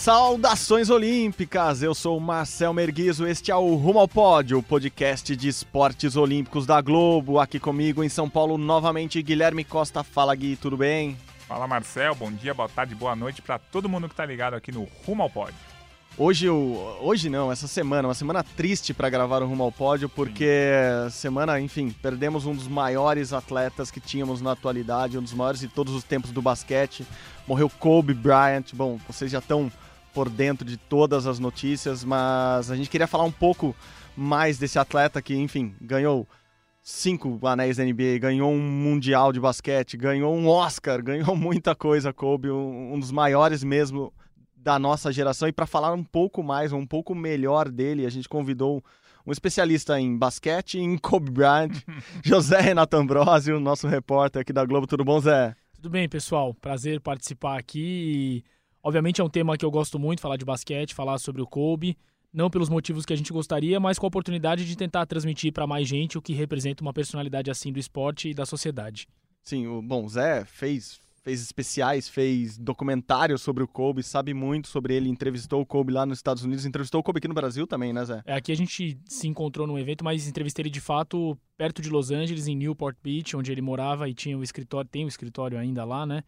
Saudações olímpicas! Eu sou Marcel Merguizo, este é o Rumo ao Pódio, o podcast de esportes olímpicos da Globo. Aqui comigo em São Paulo, novamente, Guilherme Costa. Fala, Gui, tudo bem? Fala, Marcel. Bom dia, boa tarde, boa noite para todo mundo que tá ligado aqui no Rumo ao Pódio. Hoje, hoje não, essa semana, uma semana triste para gravar o Rumo ao Pódio, porque semana, enfim, perdemos um dos maiores atletas que tínhamos na atualidade, um dos maiores de todos os tempos do basquete. Morreu Kobe Bryant. Bom, vocês já estão por dentro de todas as notícias, mas a gente queria falar um pouco mais desse atleta que, enfim, ganhou cinco anéis da NBA, ganhou um mundial de basquete, ganhou um Oscar, ganhou muita coisa, Kobe, um, dos maiores mesmo da nossa geração. E para falar um pouco mais, um pouco melhor dele, a gente convidou um especialista em basquete, em Kobe Bryant, José Renato Ambrosio, nosso repórter aqui da Globo. Tudo bom, Zé? Tudo bem, pessoal. Prazer participar aqui. E Obviamente é um tema que eu gosto muito, falar de basquete, falar sobre o Kobe, não pelos motivos que a gente gostaria, mas com a oportunidade de tentar transmitir para mais gente o que representa uma personalidade assim do esporte e da sociedade. Sim, o bom Zé fez fez especiais, fez documentários sobre o Kobe, sabe muito sobre ele, entrevistou o Kobe lá nos Estados Unidos, entrevistou o Kobe aqui no Brasil também, né, Zé? É, aqui a gente se encontrou num evento, mas entrevistei ele de fato perto de Los Angeles, em Newport Beach, onde ele morava e tinha o escritório, tem o escritório ainda lá, né?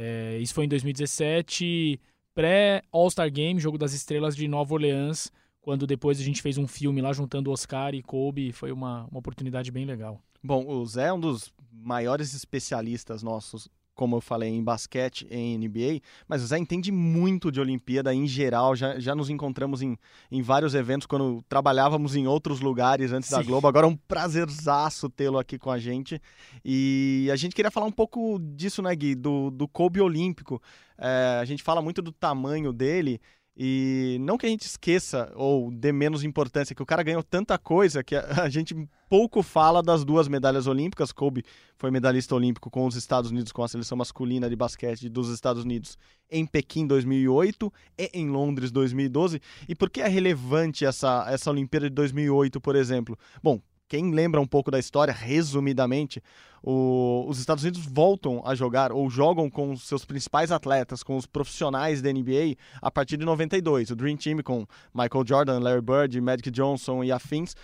É, isso foi em 2017, pré-All-Star Game, Jogo das Estrelas de Nova Orleans, quando depois a gente fez um filme lá juntando Oscar e Kobe, foi uma, uma oportunidade bem legal. Bom, o Zé é um dos maiores especialistas nossos como eu falei, em basquete, em NBA, mas o Zé entende muito de Olimpíada em geral. Já, já nos encontramos em, em vários eventos quando trabalhávamos em outros lugares antes Sim. da Globo. Agora é um prazerzaço tê-lo aqui com a gente. E a gente queria falar um pouco disso, né, Gui? Do, do Kobe Olímpico. É, a gente fala muito do tamanho dele. E não que a gente esqueça ou dê menos importância, que o cara ganhou tanta coisa que a, gente pouco fala das duas medalhas olímpicas. Kobe foi medalhista olímpico com os Estados Unidos, com a seleção masculina de basquete dos Estados Unidos em Pequim 2008 e em Londres 2012. E por que é relevante essa, essa Olimpíada de 2008, por exemplo? Bom, quem lembra um pouco da história, resumidamente, o, os Estados Unidos voltam a jogar ou jogam com os seus principais atletas, com os profissionais da NBA, a partir de 92. O Dream Team com Michael Jordan, Larry Bird, Magic Johnson e afins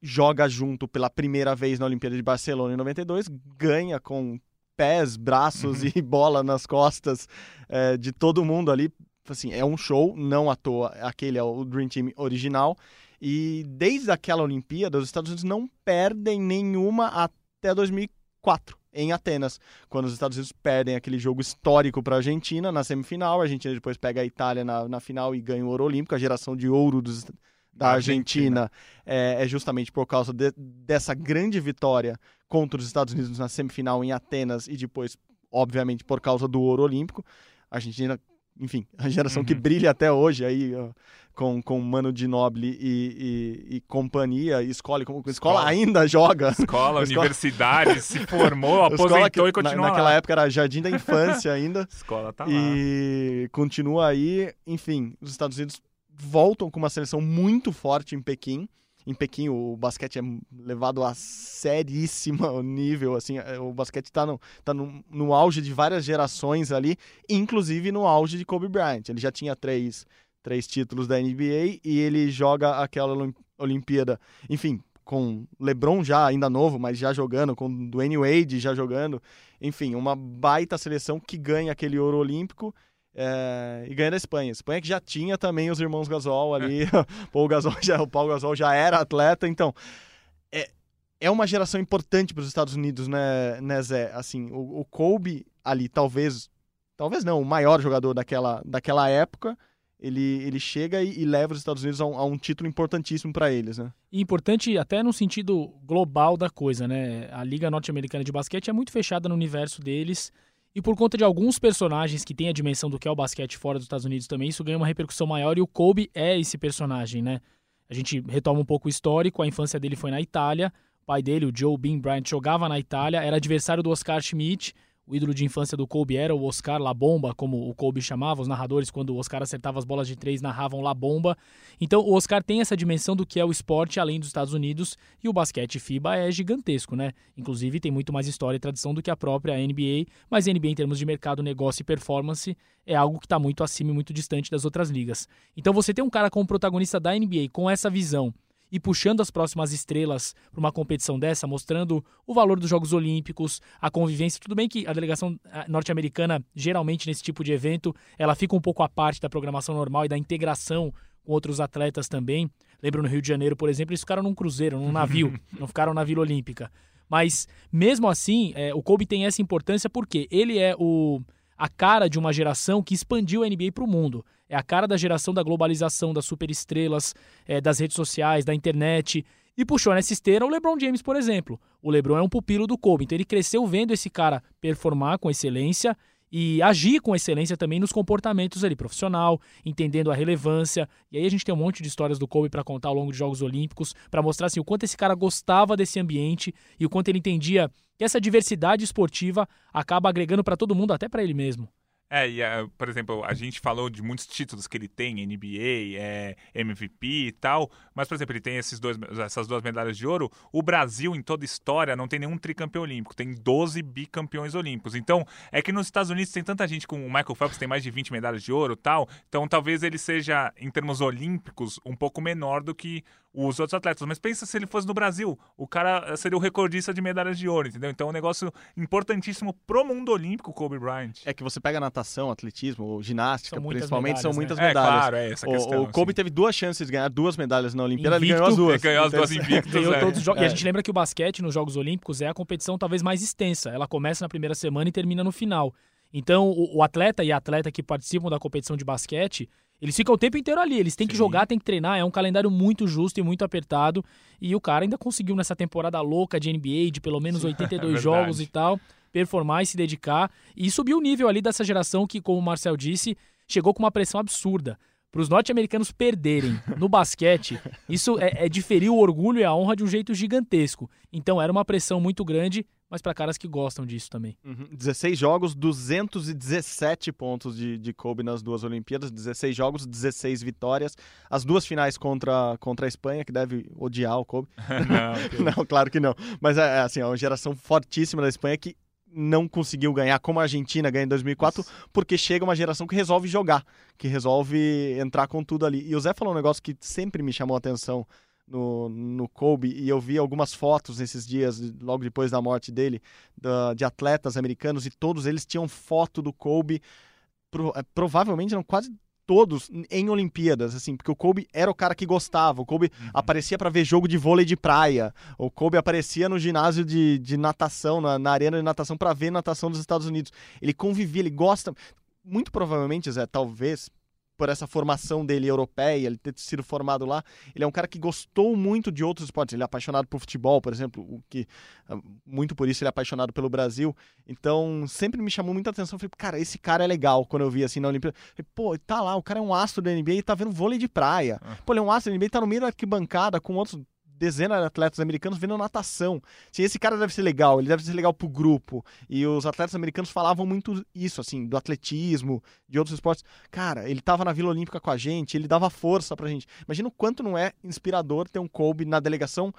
joga junto pela primeira vez na Olimpíada de Barcelona em 92, ganha com pés, braços uhum. e bola nas costas é, de todo mundo ali. Assim, é um show, não à toa, aquele é o Dream Team original. E desde aquela Olimpíada, os Estados Unidos não perdem nenhuma até 2004 em Atenas, quando os Estados Unidos perdem aquele jogo histórico para a Argentina na semifinal. A Argentina depois pega a Itália na, na final e ganha o ouro olímpico. A geração de ouro dos, da Argentina, Argentina. É, é, justamente por causa de, dessa grande vitória contra os Estados Unidos na semifinal em Atenas e depois, obviamente, por causa do ouro olímpico. A Argentina enfim, a geração uhum. que brilha até hoje aí ó, com, com Mano de Noble e, e, e companhia, escola, como, escola, escola ainda joga. Escola, universidade, se formou, aposentou que, e continua na, Naquela lá. época era Jardim da Infância ainda. escola tá lá. E continua aí, enfim, os Estados Unidos voltam com uma seleção muito forte em Pequim em Pequim o basquete é levado a seríssimo nível, assim, é, o basquete está no, tá no, no auge de várias gerações ali, inclusive no auge de Kobe Bryant. Ele já tinha três, três títulos da NBA e ele joga aquela Olimpíada, enfim, com LeBron já ainda novo, mas já jogando, com Dwayne Wade já jogando, enfim, uma baita seleção que ganha aquele ouro olímpico é, e ganha da Espanha. Espanha que já tinha também os irmãos Gasol ali. o, Gasol já, o Paulo Gasol já era atleta, então é, é uma geração importante para os Estados Unidos, né, né Zé? Assim, o, o Kobe ali, talvez, talvez não, o maior jogador daquela, daquela época, ele, ele chega e, e leva os Estados Unidos a um, a um título importantíssimo para eles, né? Importante até no sentido global da coisa, né? A Liga Norte-Americana de Basquete é muito fechada no universo deles. E por conta de alguns personagens que têm a dimensão do que é o basquete fora dos Estados Unidos também, isso ganha uma repercussão maior e o Kobe é esse personagem, né? A gente retoma um pouco o histórico, a infância dele foi na Itália, o pai dele, o Joe Bean Bryant, jogava na Itália, era adversário do Oscar Schmidt, o ídolo de infância do Kobe era o Oscar La Bomba, como o Kobe chamava, os narradores, quando o Oscar acertava as bolas de três, narravam La Bomba. Então o Oscar tem essa dimensão do que é o esporte além dos Estados Unidos e o basquete FIBA é gigantesco, né? Inclusive tem muito mais história e tradição do que a própria NBA, mas NBA em termos de mercado, negócio e performance é algo que está muito acima e muito distante das outras ligas. Então você tem um cara como protagonista da NBA com essa visão e puxando as próximas estrelas para uma competição dessa, mostrando o valor dos Jogos Olímpicos, a convivência. Tudo bem que a delegação norte-americana, geralmente nesse tipo de evento, ela fica um pouco à parte da programação normal e da integração com outros atletas também. Lembro no Rio de Janeiro, por exemplo, eles ficaram num cruzeiro, num navio, não ficaram na Vila Olímpica. Mas, mesmo assim, é, o Kobe tem essa importância porque ele é o a cara de uma geração que expandiu a NBA para o mundo. É a cara da geração da globalização, das superestrelas, é, das redes sociais, da internet. E puxou nessa esteira o LeBron James, por exemplo. O LeBron é um pupilo do Kobe, então ele cresceu vendo esse cara performar com excelência e agir com excelência também nos comportamentos ali profissional, entendendo a relevância. E aí a gente tem um monte de histórias do Kobe para contar ao longo de Jogos Olímpicos, para mostrar assim o quanto esse cara gostava desse ambiente e o quanto ele entendia que essa diversidade esportiva acaba agregando para todo mundo, até para ele mesmo. É, e, uh, por exemplo, a gente falou de muitos títulos que ele tem, NBA, é, MVP e tal, mas, por exemplo, ele tem esses dois, essas duas medalhas de ouro. O Brasil, em toda história, não tem nenhum tricampeão olímpico, tem 12 bicampeões olímpicos. Então, é que nos Estados Unidos tem tanta gente, com o Michael Phelps tem mais de 20 medalhas de ouro tal, então talvez ele seja, em termos olímpicos, um pouco menor do que os outros atletas. Mas pensa se ele fosse no Brasil, o cara seria o recordista de medalhas de ouro, entendeu? Então é um negócio importantíssimo pro mundo olímpico, Kobe Bryant. É que você pega natação, atletismo, ginástica, São principalmente, medalhas, são né? muitas É, medalhas. claro, é essa O- questão, o, Kobe assim. teve duas chances de ganhar duas medalhas na Olimpíada, ele Invicto, ganhou as duas. Ele ganhou as Então, duas invictas. Ganhou é. todos os jogos. E É. a gente lembra que o basquete nos Jogos Olímpicos é a competição talvez mais extensa. Ela começa na primeira semana e termina no final. Então, o, o atleta e a atleta que participam da competição de basquete, eles ficam o tempo inteiro ali. Eles têm que Sim. jogar, têm que treinar. É um calendário muito justo e muito apertado. E o cara ainda conseguiu nessa temporada louca de NBA, de pelo menos 82 verdade. jogos e tal, performar e se dedicar. E subir o nível ali dessa geração que, como o Marcel disse, chegou com uma pressão absurda. Para os norte-americanos perderem no basquete, isso é, é diferir o orgulho e a honra de um jeito gigantesco. Então era uma pressão muito grande, mas para caras que gostam disso também. Uhum. 16 jogos, 217 pontos de, de Kobe nas duas Olimpíadas, 16 jogos, 16 vitórias. As duas finais contra, contra a Espanha, que deve odiar o Kobe. Não, não, claro que não. Mas é, é, assim, é uma geração fortíssima da Espanha que não conseguiu ganhar como a Argentina ganha em 2004, porque chega uma geração que resolve jogar, que resolve entrar com tudo ali. E o Zé falou um negócio que sempre me chamou a atenção no, no Kobe, e eu vi algumas fotos nesses dias, logo depois da morte dele, da- de atletas americanos, e todos eles tinham foto do Kobe, pro- é, provavelmente não quase todos em Olimpíadas, assim, porque o Kobe era o cara que gostava, o Kobe aparecia para ver jogo de vôlei de praia, o Kobe aparecia no ginásio de, de natação, na, na arena de natação para ver natação dos Estados Unidos. Ele convivia, ele gosta, muito provavelmente, Zé, talvez por essa formação dele europeia, ele ter sido formado lá, ele é um cara que gostou muito de outros esportes. Ele é apaixonado por futebol, por exemplo, o que ah, muito por isso ele é apaixonado pelo Brasil. Então, sempre me chamou muita atenção. Eu Falei, cara, esse cara é legal quando eu vi assim na Olimpíada. Falei, Pô, tá lá, o cara é um astro da NBA e tá vendo vôlei de praia. Pô, ele é um astro da NBA e tá no meio da arquibancada com outros dezenas de atletas americanos vendo natação. Sim, esse cara deve ser legal, ele deve ser legal pro grupo. E os atletas americanos falavam muito isso, assim, do atletismo, de outros esportes. Cara, ele tava na Vila Olímpica com a gente, ele dava força pra gente. Imagina o quanto não é inspirador ter um Kobe na delegação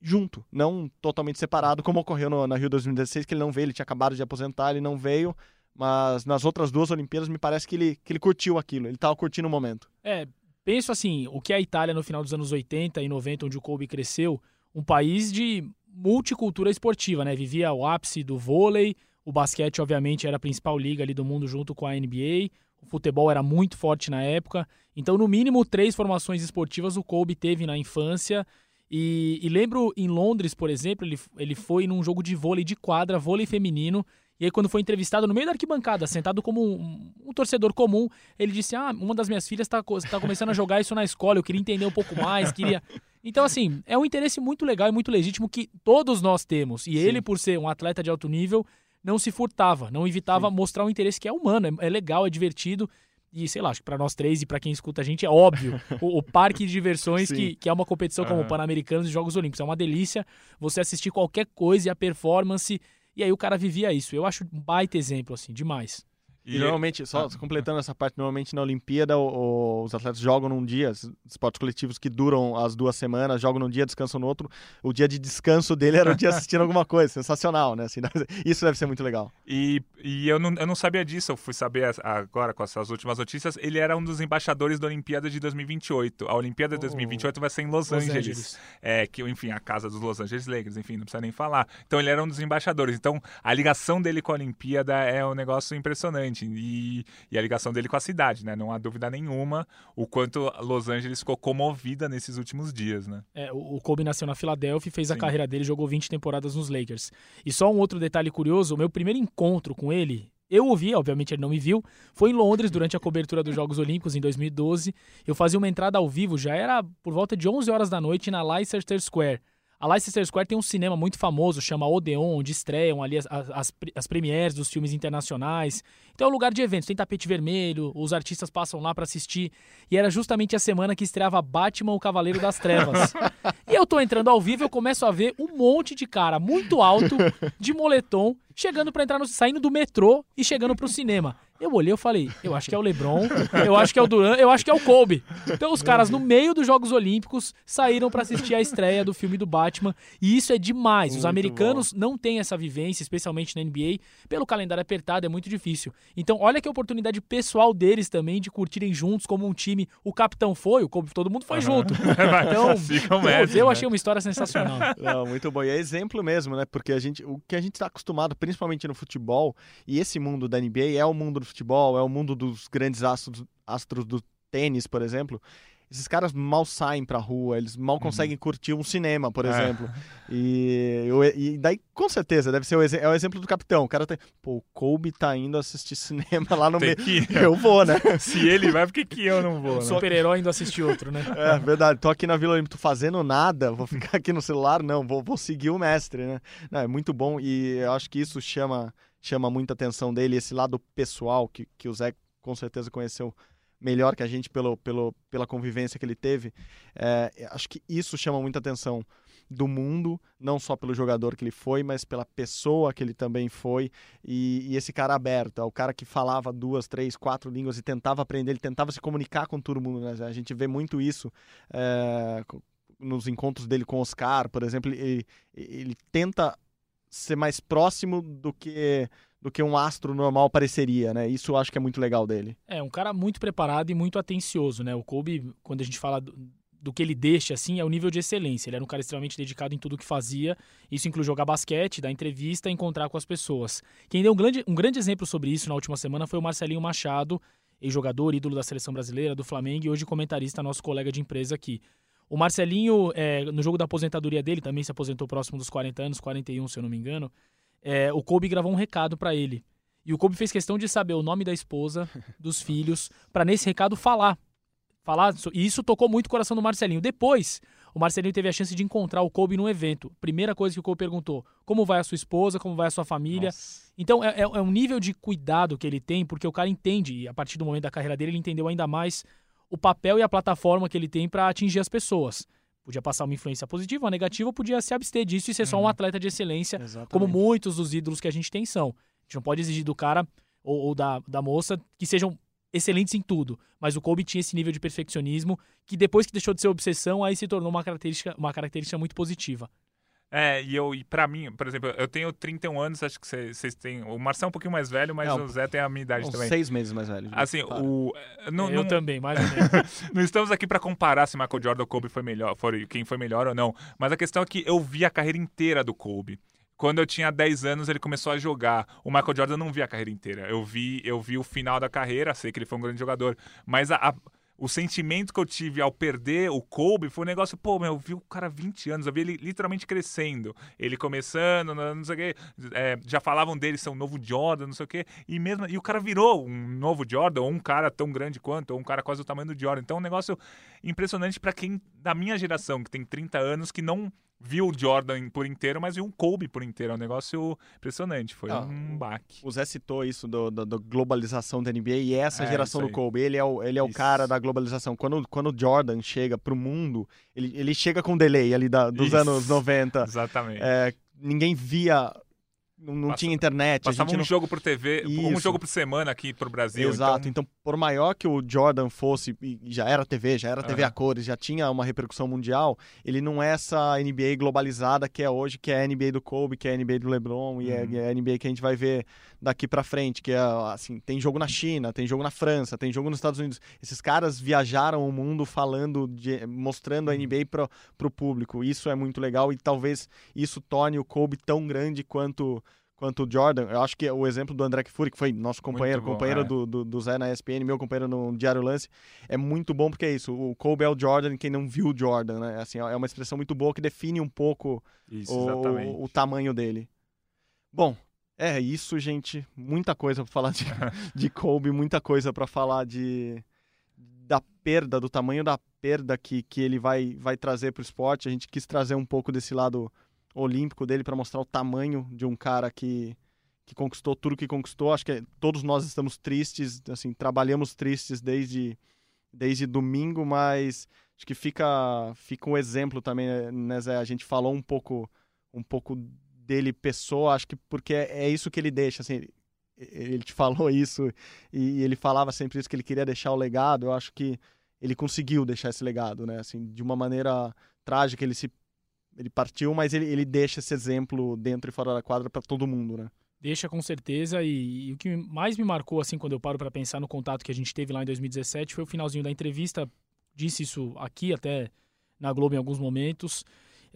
junto, não totalmente separado, como ocorreu no, na Rio 2016, que ele não veio, ele tinha acabado de aposentar, ele não veio. Mas nas outras duas Olimpíadas me parece que ele, que ele curtiu aquilo, ele tava curtindo o momento. É, penso assim, o que é a Itália no final dos anos 80 e 90, onde o Kobe cresceu, um país de multicultura esportiva, né? Vivia o ápice do vôlei, o basquete, obviamente, era a principal liga ali do mundo junto com a NBA, o futebol era muito forte na época. Então, no mínimo, três formações esportivas o Kobe teve na infância. E, e lembro em Londres, por exemplo, ele, ele foi num jogo de vôlei de quadra, vôlei feminino. E aí, quando foi entrevistado no meio da arquibancada, sentado como um, um torcedor comum, ele disse: Ah, uma das minhas filhas está tá começando a jogar isso na escola, eu queria entender um pouco mais, queria. Então, assim, é um interesse muito legal e muito legítimo que todos nós temos. E ele, por ser um atleta de alto nível, não se furtava, não evitava mostrar um interesse que é humano, é, é legal, é divertido. E sei lá, acho que pra nós três e pra quem escuta a gente é óbvio o, o parque de diversões Sim. que, que é uma competição como o. Pan-Americanos e Jogos Olímpicos. É uma delícia você assistir qualquer coisa e a performance E aí o cara vivia isso. Eu acho um baita exemplo, assim, demais. E, normalmente, só completando essa parte, normalmente na Olimpíada o, o, os atletas jogam num dia, esportes coletivos que duram as duas semanas, jogam num dia, descansam no outro. O dia de descanso dele era o dia assistindo alguma coisa, sensacional, né? Assim, isso deve ser muito legal. E, e eu, não, eu não sabia disso, eu fui saber agora com essas últimas notícias. Ele era um dos embaixadores da Olimpíada de 2028. A Olimpíada de 2028 vai ser em Los, Los Angeles. Angeles. É, que, enfim, a casa dos Los Angeles Lakers, enfim, não precisa nem falar. Então ele era um dos embaixadores. Então a ligação dele com a Olimpíada é um negócio impressionante e, e, a ligação dele com a cidade, né? Não há dúvida nenhuma o quanto Los Angeles ficou comovida nesses últimos dias, né? É, o Kobe nasceu na Filadélfia e fez Sim. a carreira dele, jogou 20 temporadas nos Lakers. E só um outro detalhe curioso, o meu primeiro encontro com ele, eu ouvi, obviamente ele não me viu, foi em Londres durante a cobertura dos Jogos Olímpicos em 2012. Eu fazia uma entrada ao vivo, já era por volta de 11 horas da noite na Leicester Square. A Leicester Square tem um cinema muito famoso, chama Odeon, onde estreiam ali as, as, as premieres dos filmes internacionais. Então é um lugar de eventos, tem tapete vermelho, os artistas passam lá para assistir. E era justamente a semana que estreava Batman, o Cavaleiro das Trevas. e eu tô entrando ao vivo, eu começo a ver um monte de cara muito alto, de moletom, chegando para entrar no, saindo do metrô e chegando pro cinema. Eu olhei e falei, eu acho que é o LeBron, eu acho que é o Duran, eu acho que é o Kobe. Então os caras no meio dos Jogos Olímpicos saíram para assistir a estreia do filme do Batman e isso é demais. Muito os americanos bom. não têm essa vivência, especialmente na NBA, pelo calendário apertado é muito difícil. Então olha que oportunidade pessoal deles também de curtirem juntos como um time. O capitão foi, o Kobe, todo mundo foi uhum. junto. Então, mestre, eu né? achei uma história sensacional. Não, muito bom. E é exemplo mesmo, né? Porque a gente, o que a gente está acostumado, principalmente no futebol, e esse mundo da NBA é o mundo do futebol, é o mundo dos grandes astros, astros do tênis, por exemplo. Esses caras mal saem pra rua, eles mal uhum. conseguem uhum. curtir um cinema, por é. exemplo. E, eu, e daí, com certeza, deve ser o, é o exemplo do capitão. O cara tem. Pô, o Kobe tá indo assistir cinema lá no meio. Eu vou, né? Se ele vai, por que, que eu não vou? Né? Super-herói indo assistir outro, né? É verdade. Tô aqui na Vila Olímpica, tô fazendo nada, vou ficar aqui no celular, não, vou, vou seguir o mestre, né? Não, é muito bom e eu acho que isso chama chama muita atenção dele, esse lado pessoal que, que o Zé com certeza conheceu melhor que a gente pelo, pelo, pela convivência que ele teve. É, acho que isso chama muita atenção do mundo, não só pelo jogador que ele foi, mas pela pessoa que ele também foi. E, e, esse cara aberto, é o cara que falava duas, três, quatro línguas e tentava aprender, ele tentava se comunicar com todo mundo. Né? A gente vê muito isso é, nos encontros dele com Oscar, por exemplo. Ele, ele tenta ser mais próximo do que do que um astro normal pareceria, né? Isso eu acho que é muito legal dele. É, um cara muito preparado e muito atencioso, né? O Kobe, quando a gente fala do, do que ele deixa, assim, é o nível de excelência. Ele era um cara extremamente dedicado em tudo que fazia. Isso inclui jogar basquete, dar entrevista, encontrar com as pessoas. Quem deu um grande, um grande exemplo sobre isso na última semana foi o Marcelinho Machado, ex-jogador, ídolo da seleção brasileira, do Flamengo e hoje comentarista, nosso colega de empresa aqui. O Marcelinho, é, no jogo da aposentadoria dele, também se aposentou próximo dos 40 anos, 41 se eu não me engano. É, o Kobe gravou um recado para ele. E o Kobe fez questão de saber o nome da esposa, dos filhos, para nesse recado falar. falar E isso tocou muito o coração do Marcelinho. Depois, o Marcelinho teve a chance de encontrar o Kobe num evento. Primeira coisa que o Kobe perguntou: como vai a sua esposa, como vai a sua família? Nossa. Então é, é, é um nível de cuidado que ele tem, porque o cara entende, e a partir do momento da carreira dele, ele entendeu ainda mais o papel e a plataforma que ele tem para atingir as pessoas. Podia passar uma influência positiva ou negativa, podia se abster disso e ser uhum. só um uhum. atleta de excelência, Exatamente. como muitos dos ídolos que a gente tem são. A gente não pode exigir do cara ou, ou da, da moça que sejam excelentes em tudo, mas o Kobe tinha esse nível de perfeccionismo que depois que deixou de ser obsessão, aí se tornou uma característica, uma característica muito positiva. É, e eu, e pra mim, por exemplo, eu tenho 31 anos, acho que vocês têm. O Marcelo é um pouquinho mais velho, mas não, o Zé tem a minha idade também. Seis meses mais velho. Assim, tá. o. Não, eu não, também, mais ou menos. não estamos aqui para comparar se Michael Jordan ou Kobe foi melhor, foi, quem foi melhor ou não. Mas a questão é que eu vi a carreira inteira do Kobe. Quando eu tinha 10 anos, ele começou a jogar. O Michael Jordan não vi a carreira inteira. Eu vi, eu vi o final da carreira, sei que ele foi um grande jogador. Mas a, a o sentimento que eu tive ao perder o Kobe foi um negócio, pô, meu, eu vi o cara 20 anos, eu vi ele literalmente crescendo. Ele começando, não sei o quê, é, já falavam dele ser um novo Jordan, não sei o quê, e mesmo e o cara virou um novo Jordan, ou um cara tão grande quanto, ou um cara quase do tamanho do Jordan. Então é um negócio impressionante para quem da minha geração, que tem 30 anos, que não viu o Jordan por inteiro, mas viu um Kobe por inteiro. É um negócio impressionante. Foi ah, um baque. O Zé citou isso da globalização da NBA e essa é, geração do Kobe. Ele é o, ele é o cara da globalização. Quando, quando o Jordan chega pro mundo, ele, ele chega com delay ali da, dos isso. anos 90. Exatamente. É, ninguém via não, não Passa- tinha internet. Passava um não... jogo por TV, um Isso. jogo por semana aqui pro Brasil. Exato. Então, Então... por maior que o Jordan fosse, e já era TV, já era TV Aham. a cores, já tinha uma repercussão mundial, ele não é essa NBA globalizada que é hoje, que é a NBA do Kobe, que é a NBA do LeBron e é- Uhum. é a NBA que a gente vai ver daqui pra frente, que é assim, tem jogo na China, tem jogo na França, tem jogo nos Estados Unidos. Esses caras viajaram o mundo falando de mostrando a Uhum. NBA pro, pro público. Isso é muito legal e talvez isso torne o Kobe tão grande quanto quanto o Jordan. Eu acho que o exemplo do André Kfouri, que foi nosso companheiro, bom, companheiro é. do, do, do Zé na ESPN, meu companheiro no Diário Lance, é muito bom porque é isso. O Kobe é o Jordan, quem não viu o Jordan, né? Assim, é uma expressão muito boa que define um pouco isso, o, o, o tamanho dele. Bom, é isso, gente. Muita coisa pra falar de, de Kobe, muita coisa pra falar de da perda, do tamanho da perda que, que ele vai, vai trazer pro esporte. A gente quis trazer um pouco desse lado olímpico dele para mostrar o tamanho de um cara que, que conquistou tudo que conquistou. Acho que todos nós estamos tristes, assim, trabalhamos tristes desde, desde domingo, mas acho que fica, fica um exemplo também, né, Zé? A gente falou um pouco, um pouco dele pessoa, acho que porque é, é isso que ele deixa, assim, ele- te falou isso e ele falava sempre isso que ele queria deixar o legado. Eu acho que ele conseguiu deixar esse legado, né? Assim, de uma maneira trágica, ele se ele partiu, mas ele, ele deixa esse exemplo dentro e fora da quadra para todo mundo, né? Deixa com certeza e, e o que mais me marcou assim quando eu paro para pensar no contato que a gente teve lá em 2017 foi o finalzinho da entrevista. Disse isso aqui até na Globo em alguns momentos.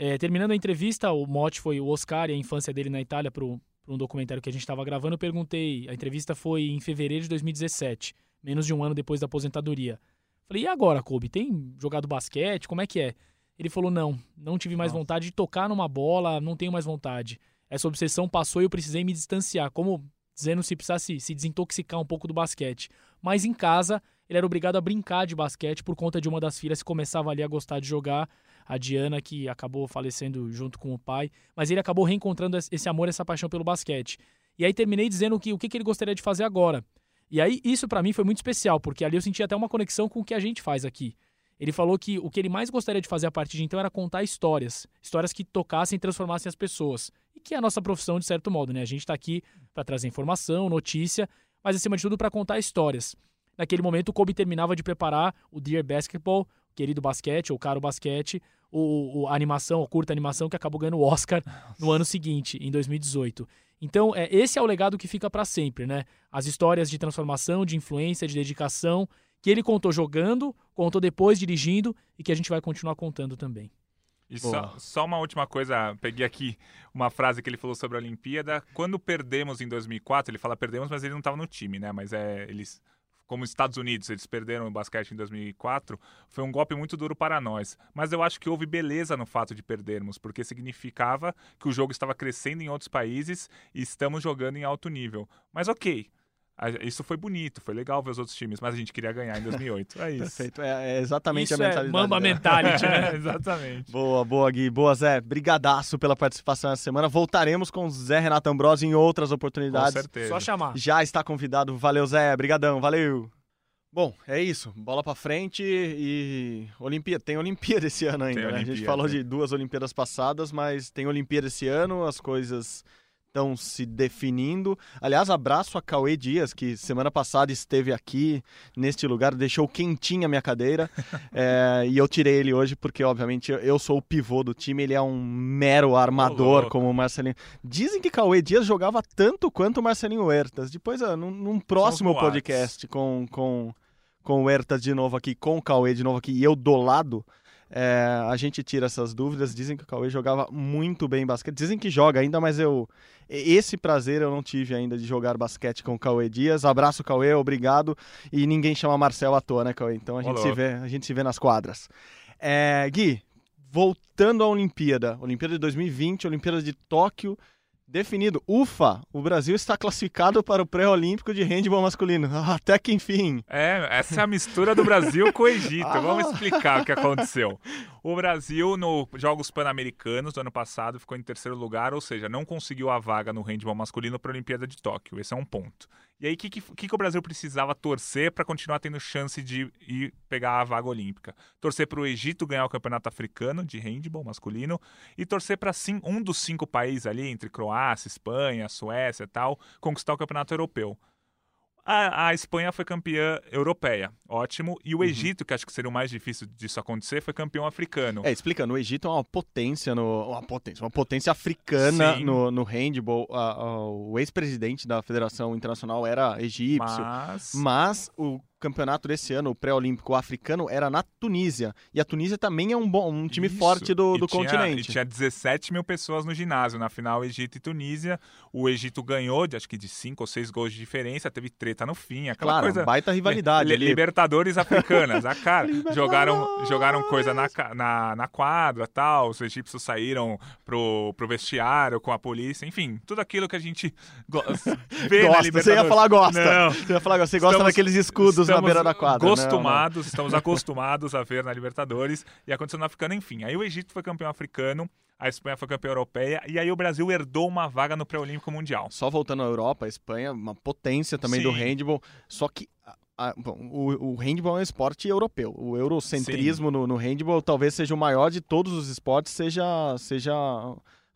É, terminando a entrevista, o mote foi o Oscar e a infância dele na Itália para um documentário que a gente estava gravando. Eu perguntei, a entrevista foi em fevereiro de 2017, menos de um ano depois da aposentadoria. Falei, e agora, Kobe? Tem jogado basquete? Como é que é? Ele falou, não, não tive mais Nossa. vontade de tocar numa bola, não tenho mais vontade. Essa obsessão passou e eu precisei me distanciar, como dizendo se precisasse se desintoxicar um pouco do basquete. Mas em casa, ele era obrigado a brincar de basquete por conta de uma das filhas que começava ali a gostar de jogar, a Diana, que acabou falecendo junto com o pai. Mas ele acabou reencontrando esse amor, essa paixão pelo basquete. E aí terminei dizendo que, o que que ele gostaria de fazer agora. E aí isso para mim foi muito especial, porque ali eu senti até uma conexão com o que a gente faz aqui. Ele falou que o que ele mais gostaria de fazer a partir de então era contar histórias, histórias que tocassem e transformassem as pessoas. E que é a nossa profissão de certo modo, né? A gente está aqui para trazer informação, notícia, mas acima de tudo para contar histórias. Naquele momento o Kobe terminava de preparar o Dear Basketball, querido basquete ou caro basquete, o, o- a animação, a curta animação que acabou ganhando o Oscar no ano seguinte, em 2018. Então, é, esse é o legado que fica para sempre, né? As histórias de transformação, de influência, de dedicação, que ele contou jogando, contou depois dirigindo e que a gente vai continuar contando também. E só, só uma última coisa, peguei aqui uma frase que ele falou sobre a Olimpíada. Quando perdemos em 2004, ele fala perdemos, mas ele não estava no time, né? Mas é eles, como os Estados Unidos, eles perderam o basquete em 2004, foi um golpe muito duro para nós. Mas eu acho que houve beleza no fato de perdermos, porque significava que o jogo estava crescendo em outros países e estamos jogando em alto nível. Mas ok. Isso foi bonito, foi legal ver os outros times, mas a gente queria ganhar em 2008. É isso. Perfeito. É, é exatamente Isso a é mentalidade. Mamba dela. Mentality, né? É, exatamente. Boa, boa, Gui. Boa, Zé. Brigadaço pela participação essa semana. Voltaremos com o Zé Renato Ambrosio em outras Com oportunidades. certeza. Só chamar. Já está convidado. Valeu, Zé. Brigadão. Valeu. Bom, é isso. Bola pra frente e Olimpíada. Tem Olimpíada esse ano ainda, Tem né? A gente falou de duas Olimpíadas passadas, mas tem Olimpíada esse ano, as coisas estão se definindo. Aliás, abraço a Cauê Dias, que semana passada esteve aqui neste lugar, deixou quentinha a minha cadeira. É, e eu tirei ele hoje porque, obviamente, eu- sou o pivô do time, ele é um mero armador, como o Marcelinho. Dizem que Cauê Dias jogava tanto quanto o Marcelinho Huertas. Depois, ah, num, num próximo podcast com, com, com o Huertas de novo aqui, com o Cauê de novo aqui e eu do lado, é, a gente tira essas dúvidas. Dizem que o Cauê jogava muito bem basquete. Dizem que joga ainda, mas eu. Esse prazer eu não tive ainda de jogar basquete com o Cauê Dias. Abraço, Cauê, obrigado. E ninguém chama Marcel à toa, né, Cauê? Então a gente, se vê, a gente se vê nas quadras. É, Gui, voltando à Olimpíada. Olimpíada de 2020, Olimpíada de Tóquio. Definido. Ufa, o Brasil está classificado para o pré-olímpico de handball masculino. Até que enfim. É, essa é a mistura do Brasil com o Egito. Ah. Vamos explicar o que aconteceu. O Brasil, nos Jogos Pan-Americanos do ano passado, ficou em terceiro lugar, ou seja, não conseguiu a vaga no handball masculino para a Olimpíada de Tóquio. Esse é um ponto. E aí, o que, que, que o Brasil precisava torcer para continuar tendo chance de ir pegar a vaga olímpica? Torcer para o Egito ganhar o campeonato africano de handball masculino e torcer para sim, um dos cinco países ali, entre Croácia, Espanha, Suécia e tal, conquistar o campeonato europeu. A, a, Espanha foi campeã europeia, ótimo. E o Uhum. Egito, que acho que seria o mais difícil disso acontecer, foi campeão africano. É, explicando, o Egito é uma potência no. Uma potência, uma potência africana Sim. no, no handball. A- a- o ex-presidente da Federação Internacional era egípcio. Mas, Mas o campeonato desse ano, o pré-olímpico africano, era na Tunísia. E a Tunísia também é um, bom, um time Isso. forte do, E do tinha- continente. E tinha 17 mil pessoas no ginásio. Na final, Egito e Tunísia. O Egito ganhou, de, acho que de 5 ou 6 gols de diferença. Teve treta no fim. Aquela Claro, coisa. baita rivalidade Li- ali. Libertadores africanas, a cara. jogaram, jogaram coisa na, na, na quadra tal. Os egípcios saíram pro, pro vestiário com a polícia. Enfim, tudo aquilo que a gente go- vê Gosta, você ia falar gosta. Não. Você ia falar gosta. Você gosta Estamos- daqueles escudos na Estamos beira da quadra. Não, não. Acostumados, estamos acostumados a ver na Libertadores e aconteceu no africano, enfim. Aí o Egito foi campeão africano, a Espanha foi campeã europeia e aí o Brasil herdou uma vaga no pré-olímpico mundial. Só voltando à Europa, a Espanha, uma potência também do Sim. handball. Só que a- bom, o, o handball é um esporte europeu. O eurocentrismo no, no handball talvez seja o maior de todos os esportes, seja, seja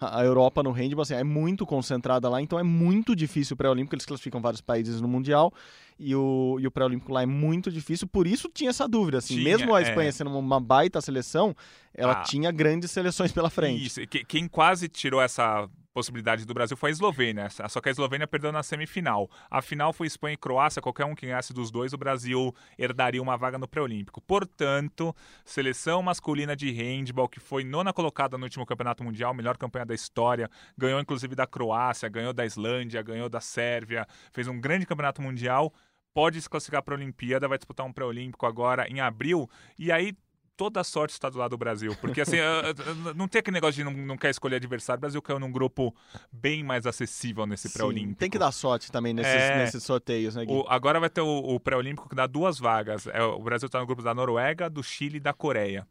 a Europa no handball. Assim, é muito concentrada lá, então é muito difícil o pré-olímpico. Eles classificam vários países no Mundial e o, e o pré-olímpico lá é muito difícil. Por isso tinha essa dúvida. Assim, Tinha, mesmo a é. Espanha sendo uma baita seleção, ela Ah. tinha grandes seleções pela frente. Isso, que- quem quase tirou essa possibilidade do Brasil foi a Eslovênia, só que a Eslovênia perdeu na semifinal. A final foi Espanha e Croácia, qualquer um que ganhasse dos dois, o Brasil herdaria uma vaga no pré-olímpico. Portanto, seleção masculina de handball, que foi nona colocada no último campeonato mundial, melhor campanha da história, ganhou inclusive da Croácia, ganhou da Islândia, ganhou da Sérvia, fez um grande campeonato mundial. Pode se classificar para a Olimpíada, vai disputar um pré-olímpico agora em abril. E aí toda a sorte está do lado do Brasil. Porque assim, não tem aquele negócio de não, não quer escolher adversário. O Brasil caiu num grupo bem mais acessível nesse pré-olímpico. Tem que dar sorte também nesses, É. nesses sorteios, né, Gui? O- agora vai ter o, o pré-olímpico que dá duas vagas. É, o Brasil está no grupo da Noruega, do Chile e da Coreia.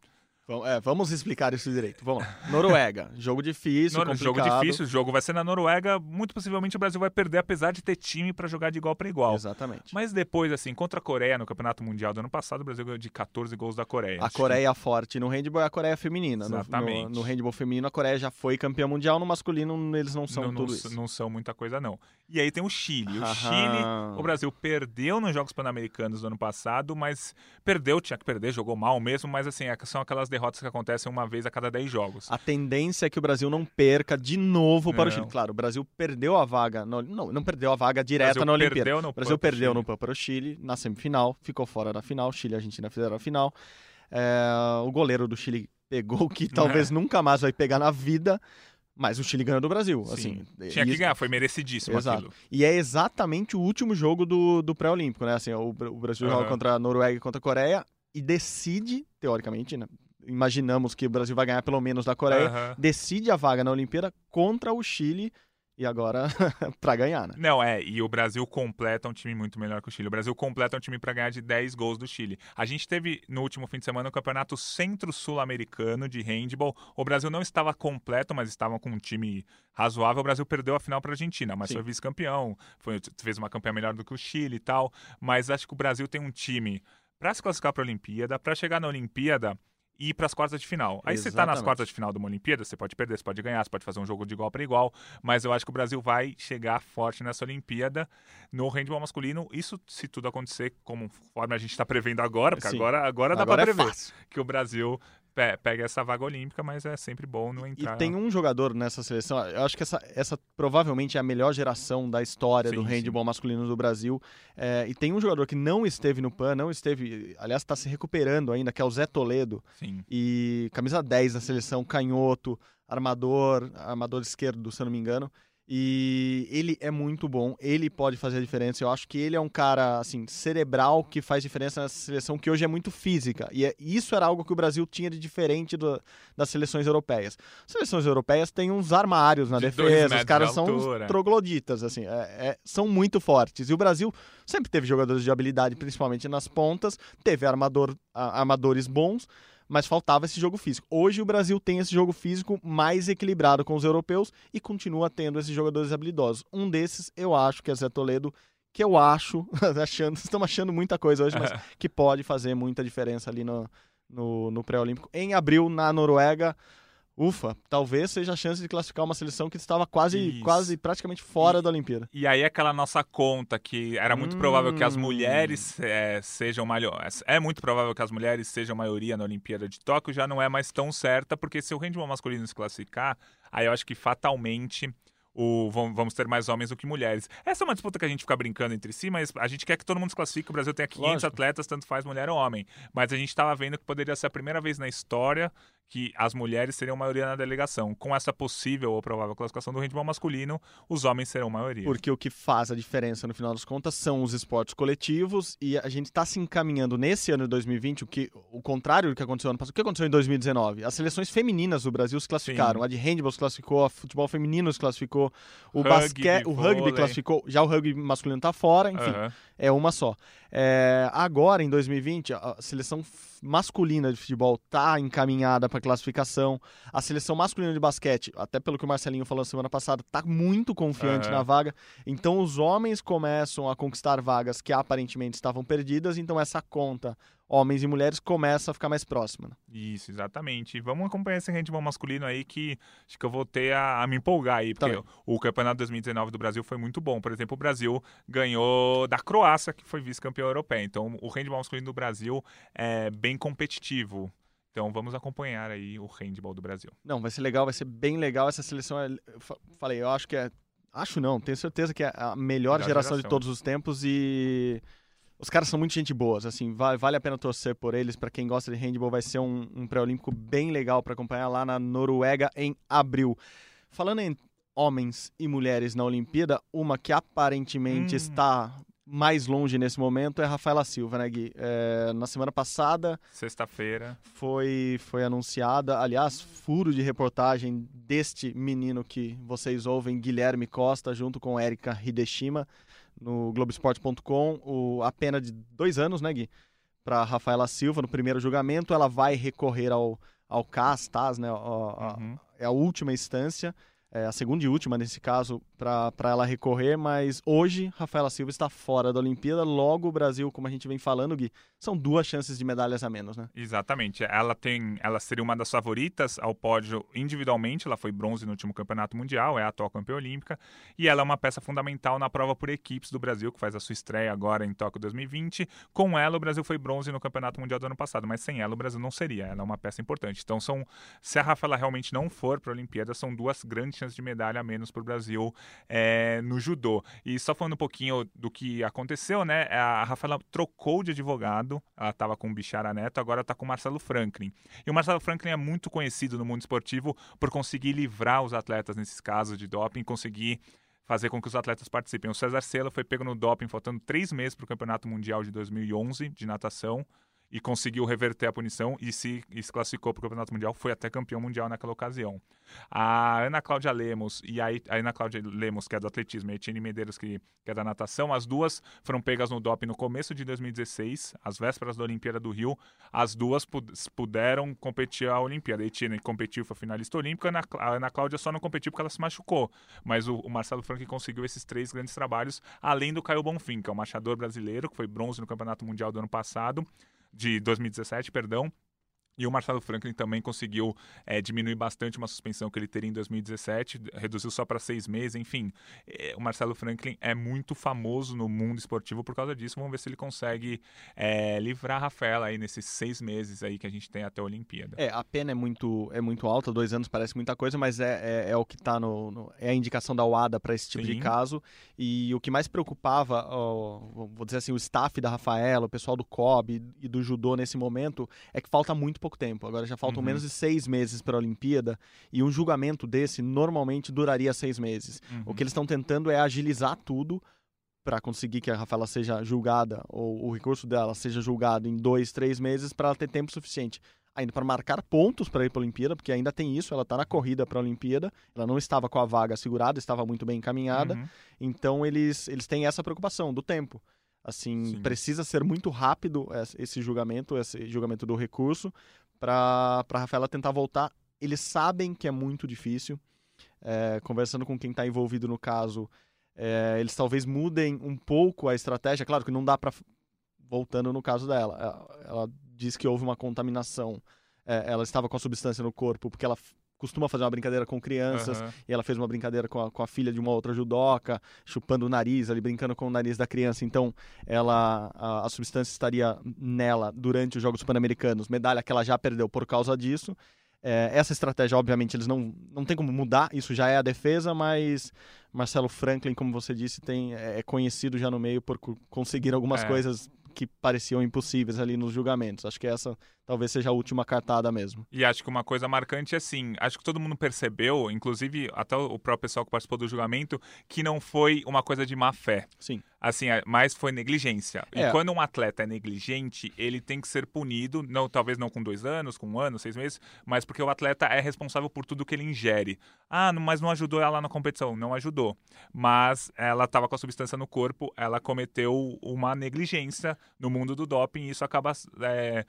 Vamos, é, vamos explicar isso direito. Vamos lá. Noruega, jogo difícil, No- complicado. jogo difícil, o jogo vai ser na Noruega. Muito possivelmente o Brasil vai perder, apesar de ter time para jogar de igual para igual. Exatamente. Mas depois, assim, contra a Coreia no Campeonato Mundial do ano passado, o Brasil ganhou de 14 gols da Coreia. A Acho que- Coreia forte no handball é a Coreia feminina. No- Exatamente. No, no handball feminino, a Coreia já foi campeã mundial. No masculino, eles não são não, tudo não, isso. não são muita coisa, não. E aí tem o Chile. O Aham. Chile, o Brasil perdeu nos Jogos Pan-Americanos do ano passado, mas perdeu, tinha que perder, jogou mal mesmo, mas assim, é- são aquelas derrotas que acontecem uma vez a cada 10 jogos. A tendência é que o Brasil não perca de novo para o Não. Chile. Claro, o Brasil perdeu a vaga. no- não, não perdeu a vaga direta na Olimpíada. perdeu no o Brasil perdeu Chile. no PAN para o Chile na semifinal, ficou fora da final. Chile e Argentina fizeram a final. É, o goleiro do Chile pegou o que talvez nunca mais vai pegar na vida, mas o Chile ganhou do Brasil. Assim, Tinha que ganhar, foi merecidíssimo Exato. aquilo. E é exatamente o último jogo do, do pré-olímpico, né? Assim, o, o Brasil joga Aham. contra a Noruega e contra a Coreia e decide, teoricamente, né? Imaginamos que o Brasil vai ganhar pelo menos da Coreia. Aham. Decide a vaga na Olimpíada contra o Chile e agora pra ganhar, né? Não, é, e o Brasil completa um time muito melhor que o Chile. O Brasil completa um time para ganhar de 10 gols do Chile. A gente teve no último fim de semana o Campeonato Centro-Sul-Americano de Handball. O Brasil não estava completo, mas estava com um time razoável. O Brasil perdeu a final para a Argentina, mas Sim. foi vice-campeão. Foi- Fez uma campanha melhor do que o Chile e tal. Mas acho que o Brasil tem um time para se classificar para a Olimpíada, para chegar na Olimpíada e ir para as quartas de final. Aí você tá nas Exatamente. quartas de final de uma Olimpíada, você pode perder, você pode ganhar, você pode fazer um jogo de igual para igual, mas eu acho que o Brasil vai chegar forte nessa Olimpíada no handball masculino. Isso se tudo acontecer conforme a gente está prevendo agora, porque Sim. agora, agora, dá para é prever fácil. que o Brasil pe- pega essa vaga olímpica, mas é sempre bom não E entrar. tem um jogador nessa seleção, eu acho que essa, essa provavelmente é a melhor geração da história do Sim, sim. handball masculino do Brasil. É, e tem um jogador que não esteve no PAN, não esteve, aliás, está se recuperando ainda, que é o Zé Toledo. Sim. E camisa 10 da seleção, canhoto, armador, armador esquerdo, se eu não me engano. E ele é muito bom, ele pode fazer a diferença. Eu acho que ele é um cara assim cerebral que faz diferença nessa seleção que hoje é muito física. E é- isso era algo que o Brasil tinha de diferente do- das seleções europeias. As seleções europeias têm uns armários na De defesa, os caras de são trogloditas, assim, é- é- são muito fortes. E o Brasil sempre teve jogadores de habilidade, principalmente nas pontas, teve armador, a- armadores bons, mas faltava esse jogo físico. Hoje o Brasil tem esse jogo físico mais equilibrado com os europeus e continua tendo esses jogadores habilidosos. Um desses, eu acho que é Zé Toledo, que eu acho, achando, estamos achando muita coisa hoje, mas que pode fazer muita diferença ali no, no, no pré-olímpico. Em abril, na Noruega, Ufa, talvez seja a chance de classificar uma seleção que estava quase, Isso. quase praticamente fora E- da Olimpíada. E aí aquela nossa conta que era muito provável que as Hum. mulheres é, sejam maiores. É muito provável que as mulheres sejam maioria na Olimpíada de Tóquio, já não é mais tão certa, porque se o handball masculino se classificar, aí eu acho que fatalmente o, vamos ter mais homens do que mulheres. Essa é uma disputa que a gente fica brincando entre si, mas a gente quer que todo mundo se classifique. O Brasil tenha 500 Lógico. atletas, tanto faz mulher ou homem. Mas a gente estava vendo que poderia ser a primeira vez na história que as mulheres seriam maioria na delegação. Com essa possível ou provável classificação do handball masculino, os homens serão maioria. Porque o que faz a diferença no final das contas são os esportes coletivos e a gente está se encaminhando nesse ano de 2020, o que o contrário do que aconteceu ano passado. O que aconteceu em 2019? As seleções femininas do Brasil se classificaram. Sim. A de handball se classificou, a futebol feminino se classificou, o basquete, o rugby vôlei. classificou, já o rugby masculino está fora, enfim. Aham. É uma só. É, agora, em 2020, a seleção masculina de futebol está encaminhada para classificação. A seleção masculina de basquete, até pelo que o Marcelinho falou semana passada, está muito confiante Aham. na vaga. Então, os homens começam a conquistar vagas que aparentemente estavam perdidas. Então, essa conta, homens e mulheres, começa a ficar mais próxima. né? Isso, exatamente. E vamos acompanhar esse handball masculino aí que acho que eu vou ter a, a me empolgar aí, porque Também. o campeonato 2019 do Brasil foi muito bom. Por exemplo, o Brasil ganhou da Croácia, que foi vice-campeão europeu. Então, o handball masculino do Brasil é bem competitivo. Então, vamos acompanhar aí o handball do Brasil. Não, vai ser legal, vai ser bem legal. Essa seleção, é, eu fa- falei, eu acho que é. Acho não, tenho certeza que é a melhor, Melhor geração, de geração. todos os tempos e. Os caras são muito gente boas, assim, vale, vale a pena torcer por eles. Pra quem gosta de handball, vai ser um, um pré-olímpico bem legal pra acompanhar lá na Noruega em abril. Falando em homens e mulheres na Olimpíada, uma que aparentemente Hum. está mais longe nesse momento é a Rafaela Silva, né, Gui? É, na semana passada, Sexta-feira. foi, foi anunciada, aliás, furo de reportagem deste menino que vocês ouvem, Guilherme Costa, junto com Érica Hideshima, no Globoesporte.com, a pena de dois anos, né, Gui? Para Rafaela Silva, no primeiro julgamento, ela vai recorrer ao, ao CAS, TAS, né? a- a- Uhum. é a última instância, é a segunda e última nesse caso, para ela recorrer, mas hoje Rafaela Silva está fora da Olimpíada, logo o Brasil, como a gente vem falando, Gui, são duas chances de medalhas a menos, né? Exatamente. Ela tem, ela seria uma das favoritas ao pódio individualmente. Ela foi bronze no último campeonato mundial, é a atual campeã olímpica e ela é uma peça fundamental na prova por equipes do Brasil, que faz a sua estreia agora em Tóquio 2020. Com ela, o Brasil foi bronze no campeonato mundial do ano passado, mas sem ela o Brasil não seria. Ela é uma peça importante. Então são, se a Rafaela realmente não for para a Olimpíada, são duas grandes chances de medalha a menos para o Brasil é, no judô. E só falando um pouquinho do que aconteceu, né? A Rafaela trocou de advogado. Ela estava com o Bichara Neto, agora está com o Marcelo Franklin. E o Marcelo Franklin é muito conhecido no mundo esportivo por conseguir livrar os atletas nesses casos de doping, conseguir fazer com que os atletas participem. O César Sela foi pego no doping faltando três meses para o Campeonato Mundial de 2011 de natação e conseguiu reverter a punição e se, e se classificou para o Campeonato Mundial, foi até campeão mundial naquela ocasião. A Ana Cláudia Lemos e a, a Ana Cláudia Lemos, que é do atletismo, e a Etienne Medeiros, que, que é da natação, as duas foram pegas no doping no começo de 2016, às vésperas da Olimpíada do Rio. As duas pu- puderam competir a Olimpíada. A Etienne competiu, foi finalista olímpica, a Ana, Cláudia só não competiu porque ela se machucou. Mas o, o Marcelo Frank conseguiu esses três grandes trabalhos, além do Caio Bonfim, que é o machador brasileiro, que foi bronze no Campeonato Mundial do ano passado, de 2017, perdão. E o Marcelo Franklin também conseguiu é, diminuir bastante uma suspensão que ele teria em 2017, reduziu só para seis meses, enfim. É, o Marcelo Franklin é muito famoso no mundo esportivo por causa disso. Vamos ver se ele consegue é, livrar a Rafaela aí nesses seis meses aí que a gente tem até a Olimpíada. É, a pena é muito, é muito alta, dois anos parece muita coisa, mas é, é, é o que está no, no- É a indicação da UADA para esse tipo de Sim. caso. E o que mais preocupava, ó, vou dizer assim, o staff da Rafaela, o pessoal do COB e do judô nesse momento, é que falta muito pouco tempo. Agora já faltam Uhum. menos de seis meses para a Olimpíada, e um julgamento desse normalmente duraria seis meses. Uhum. O que eles estão tentando é agilizar tudo para conseguir que a Rafaela seja julgada, ou o recurso dela seja julgado em dois, três meses, para ela ter tempo suficiente ainda para marcar pontos para ir para a Olimpíada, porque ainda tem isso, ela está na corrida para a Olimpíada, ela não estava com a vaga segurada, estava muito bem encaminhada, Uhum. então eles, eles têm essa preocupação do tempo. Assim, Sim. precisa ser muito rápido esse- julgamento, esse julgamento do recurso, para a Rafaela tentar voltar. Eles sabem que é muito difícil. É, conversando com quem está envolvido no caso, é, eles talvez mudem um pouco a estratégia. Claro que não dá para. Voltando no caso dela, ela, ela diz que houve uma contaminação. É, ela estava com a substância no corpo porque ela costuma fazer uma brincadeira com crianças, Aham. e ela fez uma brincadeira com a, com a filha de uma outra judoca, chupando o nariz ali, brincando com o nariz da criança. Então, ela a, a substância estaria nela durante os Jogos Pan-Americanos, medalha que ela já perdeu por causa disso. É, essa estratégia, obviamente, eles não, não tem como mudar, isso já é a defesa, mas Marcelo Franklin, como você disse, tem, é conhecido já no meio por co- conseguir algumas É. coisas que pareciam impossíveis ali nos julgamentos. Acho que essa talvez seja a última cartada mesmo. E acho que uma coisa marcante é assim, acho que todo mundo percebeu, inclusive até o próprio pessoal que participou do julgamento, que não foi uma coisa de má fé. Sim. Assim, é- mas foi negligência. É. E quando um atleta é negligente, ele tem que ser punido, não, talvez não com dois anos, com um ano, seis meses, mas porque o atleta é responsável por tudo que ele ingere. Ah, mas não ajudou ela na competição. Não ajudou. Mas ela estava com a substância no corpo, ela cometeu uma negligência no mundo do doping e isso acaba é,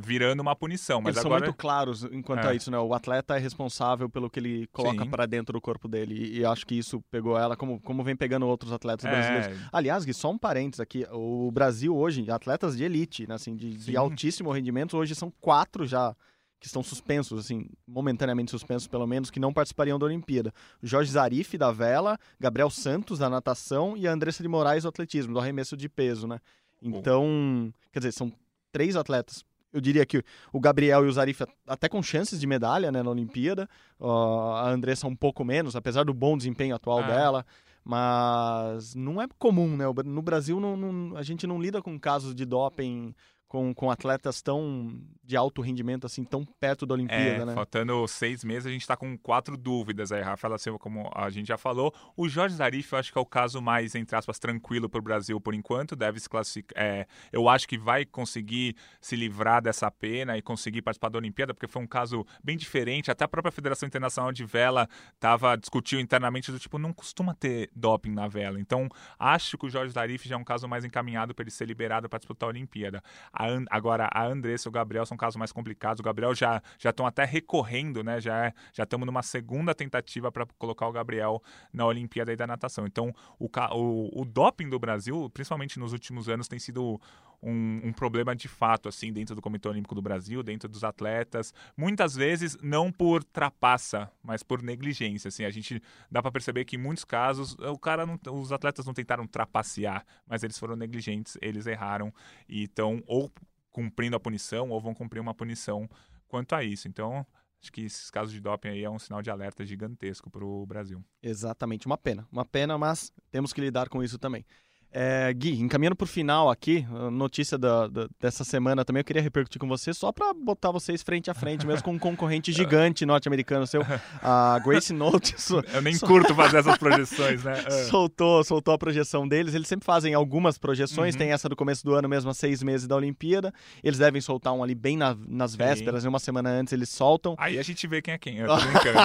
virando uma punição. Mas Eles agora. são muito claros enquanto É. a isso, né? O atleta é responsável pelo que ele coloca para dentro do corpo dele. E, e acho que isso pegou ela, como, como vem pegando outros atletas brasileiros. É, Aliás, Gui, só um parênteses aqui. O Brasil hoje, atletas de elite, né, assim, de, de Sim. altíssimo rendimento, hoje são quatro já que estão suspensos, assim, momentaneamente suspensos, pelo menos, que não participariam da Olimpíada. Jorge Zarif, da vela, Gabriel Santos, da natação, e a Andressa de Moraes, do atletismo, do arremesso de peso, né? Então, quer dizer, são três atletas. Eu diria que o Gabriel e o Zarif até com chances de medalha né, na Olimpíada. Ó, a Andressa um pouco menos, apesar do bom desempenho atual É. dela. Mas não é comum, né? No Brasil não- não- a gente não lida com casos de doping com, com atletas tão de alto rendimento, assim, tão perto da Olimpíada, É, né? faltando seis meses, a gente tá com quatro dúvidas aí, Rafaela Silva, como a gente já falou. O Jorge Zarif, eu acho que é o caso mais, entre aspas, tranquilo pro Brasil por enquanto, deve se classificar. é, eu acho que vai conseguir se livrar dessa pena e conseguir participar da Olimpíada, porque foi um caso bem diferente. Até a própria Federação Internacional de Vela tava, discutiu internamente do tipo, não costuma ter doping na vela. Então, acho que o Jorge Zarif já é um caso mais encaminhado para ele ser liberado para disputar a Olimpíada. A agora, a Andressa e o Gabriel são casos mais complicados. O Gabriel já já estão até recorrendo, né? Já é- já estamos numa segunda tentativa para colocar o Gabriel na Olimpíada da natação. Então, o, o, o doping do Brasil, principalmente nos últimos anos, tem sido um, um problema de fato, assim, dentro do Comitê Olímpico do Brasil, dentro dos atletas. Muitas vezes não por trapaça, mas por negligência. Assim, a gente dá para perceber que em muitos casos o cara não- os atletas não tentaram trapacear, mas eles foram negligentes, eles erraram e estão ou cumprindo a punição ou vão cumprir uma punição quanto a isso. Então, acho que esses casos de doping aí é um sinal de alerta gigantesco para o Brasil. Exatamente, uma pena. Uma pena, mas temos que lidar com isso também. É, Gui, encaminhando para o final aqui, notícia da, da- dessa semana também eu queria repercutir com você, só para botar vocês frente a frente, mesmo com um concorrente gigante norte-americano seu, a Grace Notes. Eu nem curto fazer essas projeções, né? É. soltou, soltou a projeção deles. Eles sempre fazem algumas projeções, Uhum. tem essa do começo do ano mesmo, há seis meses da Olimpíada. Eles devem soltar um ali bem na- nas vésperas, né? uma semana antes eles soltam. Aí a gente vê quem é quem. Eu tô brincando.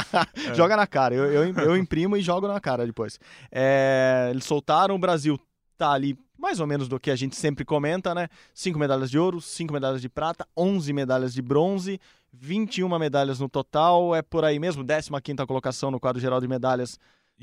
Joga na cara, eu, eu, eu imprimo e jogo na cara depois. É, eles soltaram, o Brasil tá ali mais ou menos do que a gente sempre comenta, né? Cinco medalhas de ouro, cinco medalhas de prata, 11 medalhas de bronze, 21 medalhas no total, é por aí mesmo, 15ª colocação no quadro geral de medalhas,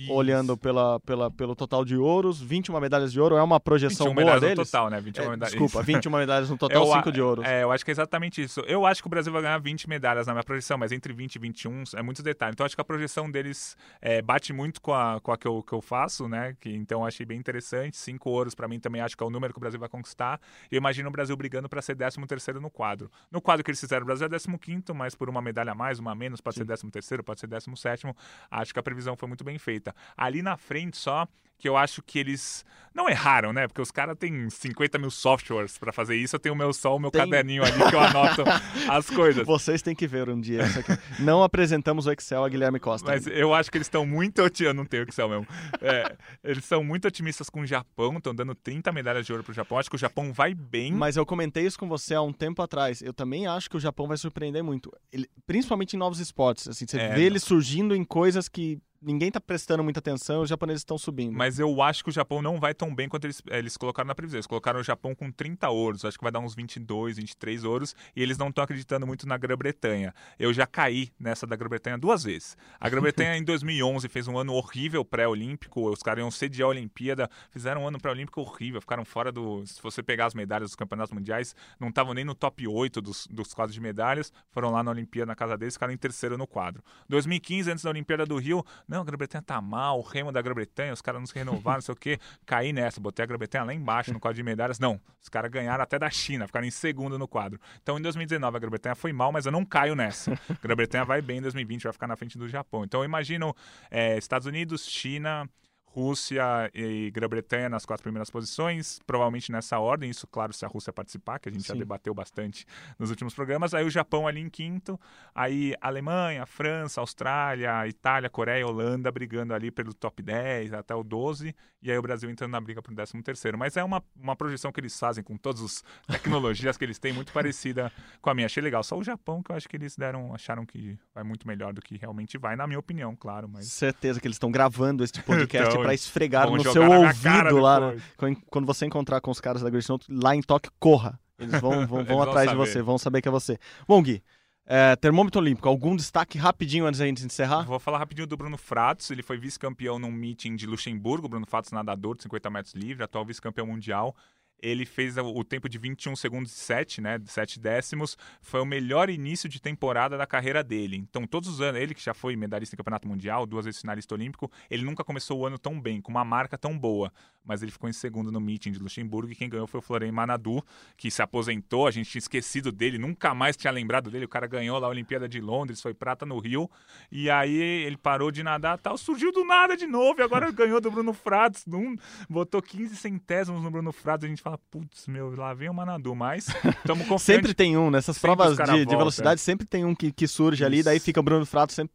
olhando pela, pela, pelo total de ouros, 21 medalhas de ouro, é uma projeção 21 boa medalhas deles? no total, né? 21 É, medalhas. desculpa, Isso. 21 medalhas no total, Eu a- 5 de ouros. É, eu acho que é exatamente isso. Eu acho que o Brasil vai ganhar 20 medalhas na minha projeção, mas entre 20 e 21 é muitos detalhes. Então, acho que a projeção deles é, bate muito com a, com a que, eu, que eu faço, né? Que, então, eu achei bem interessante. Cinco ouros, para mim, também acho que é o número que o Brasil vai conquistar. E eu imagino o Brasil brigando para ser 13 no quadro. No quadro que eles fizeram, o Brasil é 15, mas por uma medalha a mais, uma a menos, pode ser 13, pode ser 17. Acho que a previsão foi muito bem feita. Ali na frente, só que eu acho que eles não erraram, né? Porque os caras têm 50 mil softwares para fazer isso. Eu tenho o meu só o meu Tem. caderninho ali que eu anoto as coisas. Vocês têm que ver um dia isso aqui. Não apresentamos o Excel a Guilherme Costa. Mas eu acho que eles estão muito otimistas. Eu não tenho Excel mesmo. É, eles são muito otimistas com o Japão, estão dando 30 medalhas de ouro pro Japão. Acho que o Japão vai bem. Mas eu comentei isso com você há um tempo atrás. Eu também acho que o Japão vai surpreender muito. Ele- principalmente em novos esportes. Assim, você É, vê não. ele surgindo em coisas que ninguém tá prestando muita atenção, os japoneses estão subindo. Mas eu acho que o Japão não vai tão bem quanto eles, eles colocaram na previsão. Eles colocaram o Japão com 30 ouros, acho que vai dar uns 22, 23 ouros, e eles não estão acreditando muito na Grã-Bretanha. Eu já caí nessa da Grã-Bretanha duas vezes. A Grã-Bretanha em 2011 fez um ano horrível pré-olímpico, os caras iam sediar a Olimpíada, fizeram um ano pré-olímpico horrível, ficaram fora do. Se você pegar as medalhas dos campeonatos mundiais, não estavam nem no top 8 dos, dos quadros de medalhas, foram lá na Olimpíada na casa deles, ficaram em terceiro no quadro. 2015, antes da Olimpíada do Rio, não, a Grã-Bretanha tá mal, o remo da Grã-Bretanha, os caras não se renovaram, não sei o quê. Caí nessa, botei a Grã-Bretanha lá embaixo no quadro de medalhas. Não, os caras ganharam até da China, ficaram em segundo no quadro. Então, em 2019, a Grã-Bretanha foi mal, mas eu não caio nessa. A Grã-Bretanha vai bem em 2020, vai ficar na frente do Japão. Então, eu imagino é, Estados Unidos, China, Rússia e Grã-Bretanha nas quatro primeiras posições, provavelmente nessa ordem, isso, claro, se a Rússia participar, que a gente Sim. já debateu bastante nos últimos programas. Aí o Japão ali em quinto, aí Alemanha, França, Austrália, Itália, Coreia, Holanda brigando ali pelo top 10 até o 12, e aí o Brasil entrando na briga pro 13 terceiro. Mas é uma, uma projeção que eles fazem com todas as tecnologias que eles têm, muito parecida com a minha. Achei legal. Só o Japão que eu acho que eles deram, acharam que vai muito melhor do que realmente vai, na minha opinião, claro. Mas Certeza que eles estão gravando este podcast Então, pra esfregar vão no seu ouvido lá. né? Quando- você encontrar com os caras da Great Note, lá em Tóquio, corra. Eles vão, vão, Eles vão vão atrás de você, vão saber que é você. Bom, Gui, é, termômetro olímpico, algum destaque rapidinho antes da gente encerrar? Vou falar rapidinho do Bruno Fratos. Ele foi vice-campeão num meeting de Luxemburgo. Bruno Fratos, nadador de 50 metros livre, atual vice-campeão mundial. Ele fez o tempo de 21 segundos e 7, né? De 7 décimos. Foi o melhor início de temporada da carreira dele. Então, todos os anos, ele que já foi medalhista em campeonato mundial, duas vezes finalista olímpico, ele nunca começou o ano tão bem, com uma marca tão boa. Mas ele ficou em segundo no meeting de Luxemburgo e quem ganhou foi o Florent Manadu, que se aposentou. A gente tinha esquecido dele, nunca mais tinha lembrado dele. O cara ganhou lá a Olimpíada de Londres, foi prata no Rio. E aí ele parou de nadar tal, surgiu do nada de novo e agora ganhou do Bruno Fratos. Num, botou 15 centésimos no Bruno Fratos. A gente fala, putz, meu, lá vem o Manadu. Mas estamos confiantes. Sempre tem um, nessas Sempre provas de, de velocidade, sempre tem um que, que surge ali, daí Isso. fica o Bruno Frato sempre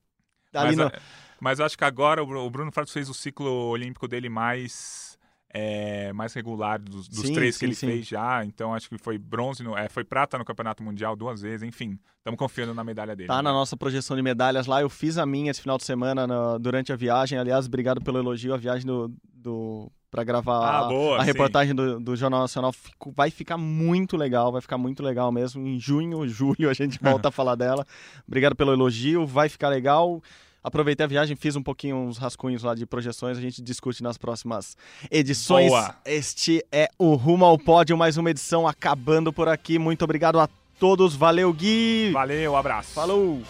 ali mas, no... a- mas eu acho que agora o Bru- o Bruno Fratos fez o ciclo olímpico dele mais é, mais regular dos, dos Sim, três sim, que ele sim. fez já. Então acho que foi bronze, no, é, foi prata no Campeonato Mundial duas vezes. Enfim, estamos confiando na medalha dele. Tá na nossa projeção de medalhas lá. Eu fiz a minha esse final de semana na- durante a viagem. Aliás, obrigado pelo elogio. A viagem do, do para gravar Ah, a, boa, a reportagem do, do Jornal Nacional fico- vai ficar muito legal. Vai ficar muito legal mesmo. Em junho, julho a gente volta a falar dela. Obrigado pelo elogio. Vai ficar legal. Aproveitei a viagem, fiz um pouquinho uns rascunhos lá de projeções, a gente discute nas próximas edições. Boa. Este é o Rumo ao Pódio, mais uma edição acabando por aqui. Muito obrigado a todos, valeu Gui! Valeu, abraço. Falou!